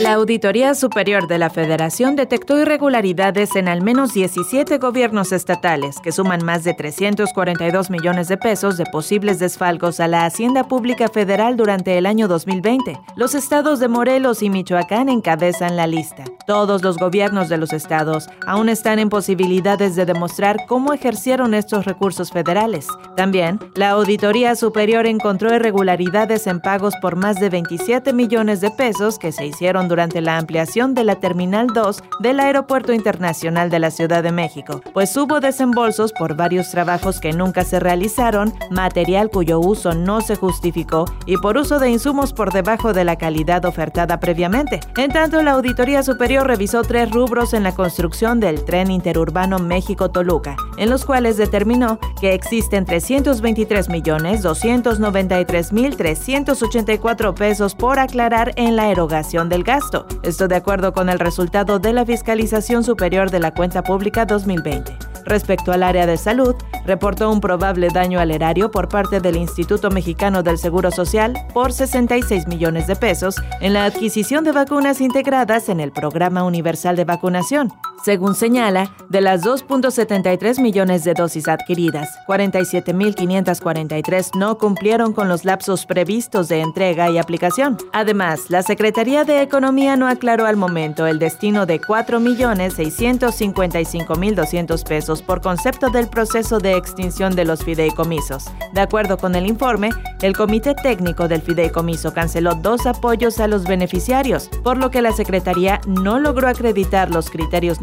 La Auditoría Superior de la Federación detectó irregularidades en al menos 17 gobiernos estatales, que suman más de 342 millones de pesos de posibles desfalcos a la Hacienda Pública Federal durante el año 2020. Los estados de Morelos y Michoacán encabezan la lista. Todos los gobiernos de los estados aún están en posibilidades de demostrar cómo ejercieron estos recursos federales. También, la Auditoría Superior encontró irregularidades en pagos por más de 27 millones de pesos que se hicieron durante la ampliación de la Terminal 2 del Aeropuerto Internacional de la Ciudad de México, pues hubo desembolsos por varios trabajos que nunca se realizaron, material cuyo uso no se justificó y por uso de insumos por debajo de la calidad ofertada previamente. En tanto, la Auditoría Superior revisó tres rubros en la construcción del tren interurbano México-Toluca, en los cuales determinó que existen 323 millones 293 mil 384 pesos por aclarar en la erogación del gas esto de acuerdo con el resultado de la Fiscalización Superior de la Cuenta Pública 2020. Respecto al área de salud, reportó un probable daño al erario por parte del Instituto Mexicano del Seguro Social por 66 millones de pesos en la adquisición de vacunas integradas en el Programa Universal de Vacunación. Según señala, de las 2.73 millones de dosis adquiridas, 47.543 no cumplieron con los lapsos previstos de entrega y aplicación. Además, la Secretaría de Economía no aclaró al momento el destino de 4.655.200 pesos por concepto del proceso de extinción de los fideicomisos. De acuerdo con el informe, el Comité Técnico del Fideicomiso canceló dos apoyos a los beneficiarios, por lo que la Secretaría no logró acreditar los criterios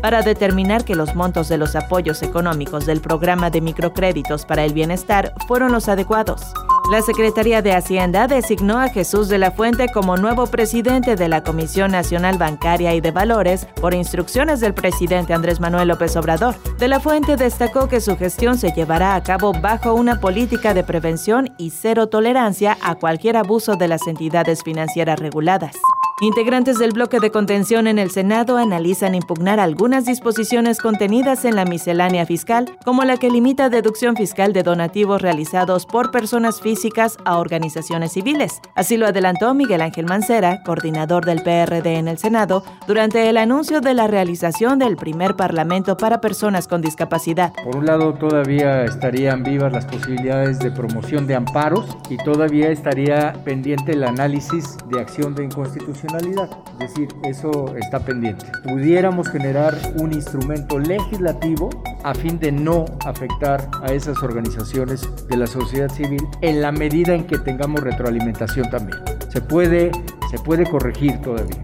para determinar que los montos de los apoyos económicos del programa de microcréditos para el bienestar fueron los adecuados. La Secretaría de Hacienda designó a Jesús de la Fuente como nuevo presidente de la Comisión Nacional Bancaria y de Valores por instrucciones del presidente Andrés Manuel López Obrador. De la Fuente destacó que su gestión se llevará a cabo bajo una política de prevención y cero tolerancia a cualquier abuso de las entidades financieras reguladas. Integrantes del bloque de contención en el Senado analizan impugnar algunas disposiciones contenidas en la miscelánea fiscal, como la que limita deducción fiscal de donativos realizados por personas físicas a organizaciones civiles. Así lo adelantó Miguel Ángel Mancera, coordinador del PRD en el Senado, durante el anuncio de la realización del primer Parlamento para personas con discapacidad. Por un lado, todavía estarían vivas las posibilidades de promoción de amparos y todavía estaría pendiente el análisis de acción de inconstitucionalidad es decir, eso está pendiente. Pudiéramos generar un instrumento legislativo a fin de no afectar a esas organizaciones de la sociedad civil en la medida en que tengamos retroalimentación también. Se puede, se puede corregir todavía.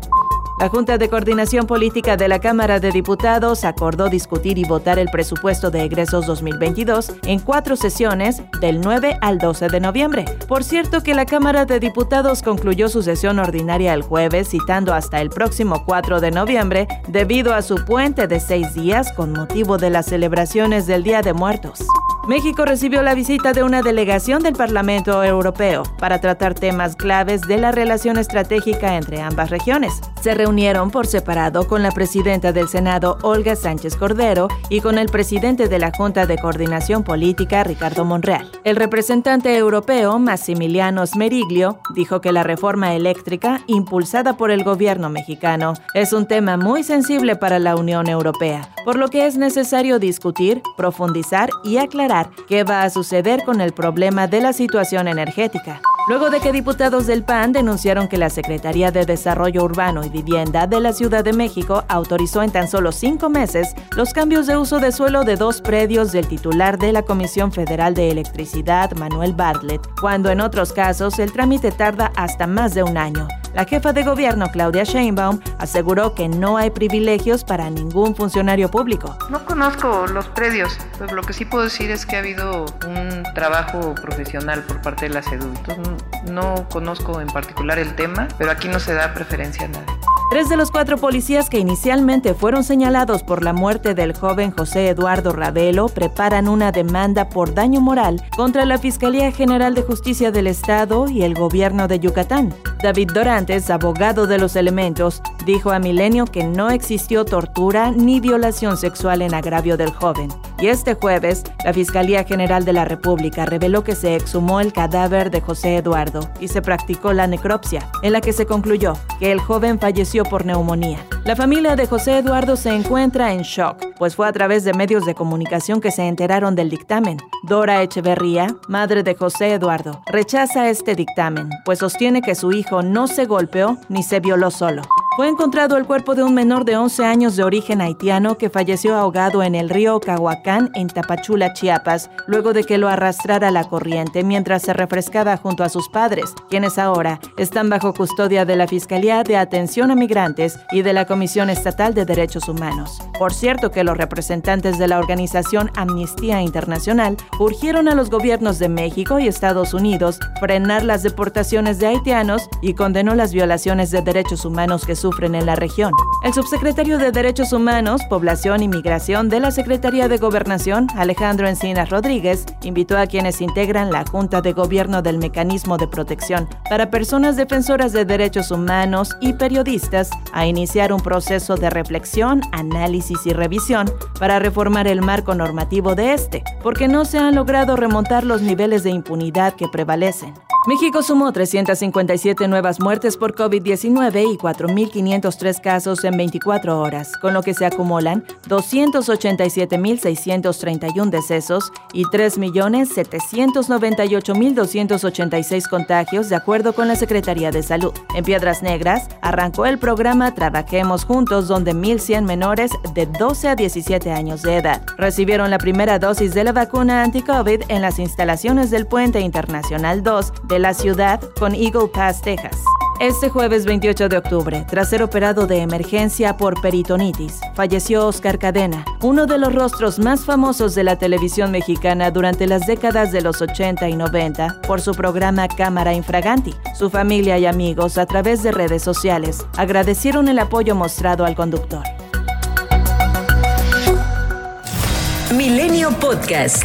La Junta de Coordinación Política de la Cámara de Diputados acordó discutir y votar el presupuesto de egresos 2022 en cuatro sesiones del 9 al 12 de noviembre. Por cierto que la Cámara de Diputados concluyó su sesión ordinaria el jueves citando hasta el próximo 4 de noviembre debido a su puente de seis días con motivo de las celebraciones del Día de Muertos. México recibió la visita de una delegación del Parlamento Europeo para tratar temas claves de la relación estratégica entre ambas regiones. Se reunieron por separado con la presidenta del Senado, Olga Sánchez Cordero, y con el presidente de la Junta de Coordinación Política, Ricardo Monreal. El representante europeo, Massimiliano Smeriglio, dijo que la reforma eléctrica, impulsada por el gobierno mexicano, es un tema muy sensible para la Unión Europea, por lo que es necesario discutir, profundizar y aclarar qué va a suceder con el problema de la situación energética. Luego de que diputados del PAN denunciaron que la Secretaría de Desarrollo Urbano y Vivienda de la Ciudad de México autorizó en tan solo cinco meses los cambios de uso de suelo de dos predios del titular de la Comisión Federal de Electricidad, Manuel Bartlett, cuando en otros casos el trámite tarda hasta más de un año. La jefa de gobierno, Claudia Sheinbaum, aseguró que no hay privilegios para ningún funcionario público. No conozco los predios, pero lo que sí puedo decir es que ha habido un trabajo profesional por parte de la CEDU. no conozco en particular el tema, pero aquí no se da preferencia a nadie. Tres de los cuatro policías que inicialmente fueron señalados por la muerte del joven José Eduardo Ravelo preparan una demanda por daño moral contra la Fiscalía General de Justicia del Estado y el gobierno de Yucatán. David Dorantes, abogado de los elementos, dijo a Milenio que no existió tortura ni violación sexual en agravio del joven. Y este jueves, la Fiscalía General de la República reveló que se exhumó el cadáver de José Eduardo y se practicó la necropsia, en la que se concluyó que el joven falleció por neumonía. La familia de José Eduardo se encuentra en shock, pues fue a través de medios de comunicación que se enteraron del dictamen. Dora Echeverría, madre de José Eduardo, rechaza este dictamen, pues sostiene que su hijo no se golpeó ni se violó solo. Fue encontrado el cuerpo de un menor de 11 años de origen haitiano que falleció ahogado en el río Cahuacán en Tapachula, Chiapas, luego de que lo arrastrara la corriente mientras se refrescaba junto a sus padres, quienes ahora están bajo custodia de la Fiscalía de Atención a Migrantes y de la Comisión Estatal de Derechos Humanos. Por cierto que los representantes de la organización Amnistía Internacional urgieron a los gobiernos de México y Estados Unidos frenar las deportaciones de haitianos y condenó las violaciones de derechos humanos que sufren en la región. El subsecretario de Derechos Humanos, Población y Migración de la Secretaría de Gobernación, Alejandro Encinas Rodríguez, invitó a quienes integran la Junta de Gobierno del Mecanismo de Protección para Personas Defensoras de Derechos Humanos y periodistas a iniciar un proceso de reflexión, análisis y revisión para reformar el marco normativo de este, porque no se han logrado remontar los niveles de impunidad que prevalecen. México sumó 357 nuevas muertes por COVID-19 y 4.503 casos en 24 horas, con lo que se acumulan 287.631 decesos y 3.798.286 contagios, de acuerdo con la Secretaría de Salud. En Piedras Negras, arrancó el programa Trabajemos Juntos, donde 1.100 menores de 12 a 17 años de edad recibieron la primera dosis de la vacuna anti-COVID en las instalaciones del Puente Internacional 2 de la ciudad con Eagle Pass, Texas. Este jueves 28 de octubre, tras ser operado de emergencia por peritonitis, falleció Oscar Cadena, uno de los rostros más famosos de la televisión mexicana durante las décadas de los 80 y 90 por su programa Cámara Infraganti. Su familia y amigos, a través de redes sociales, agradecieron el apoyo mostrado al conductor. Milenio Podcast.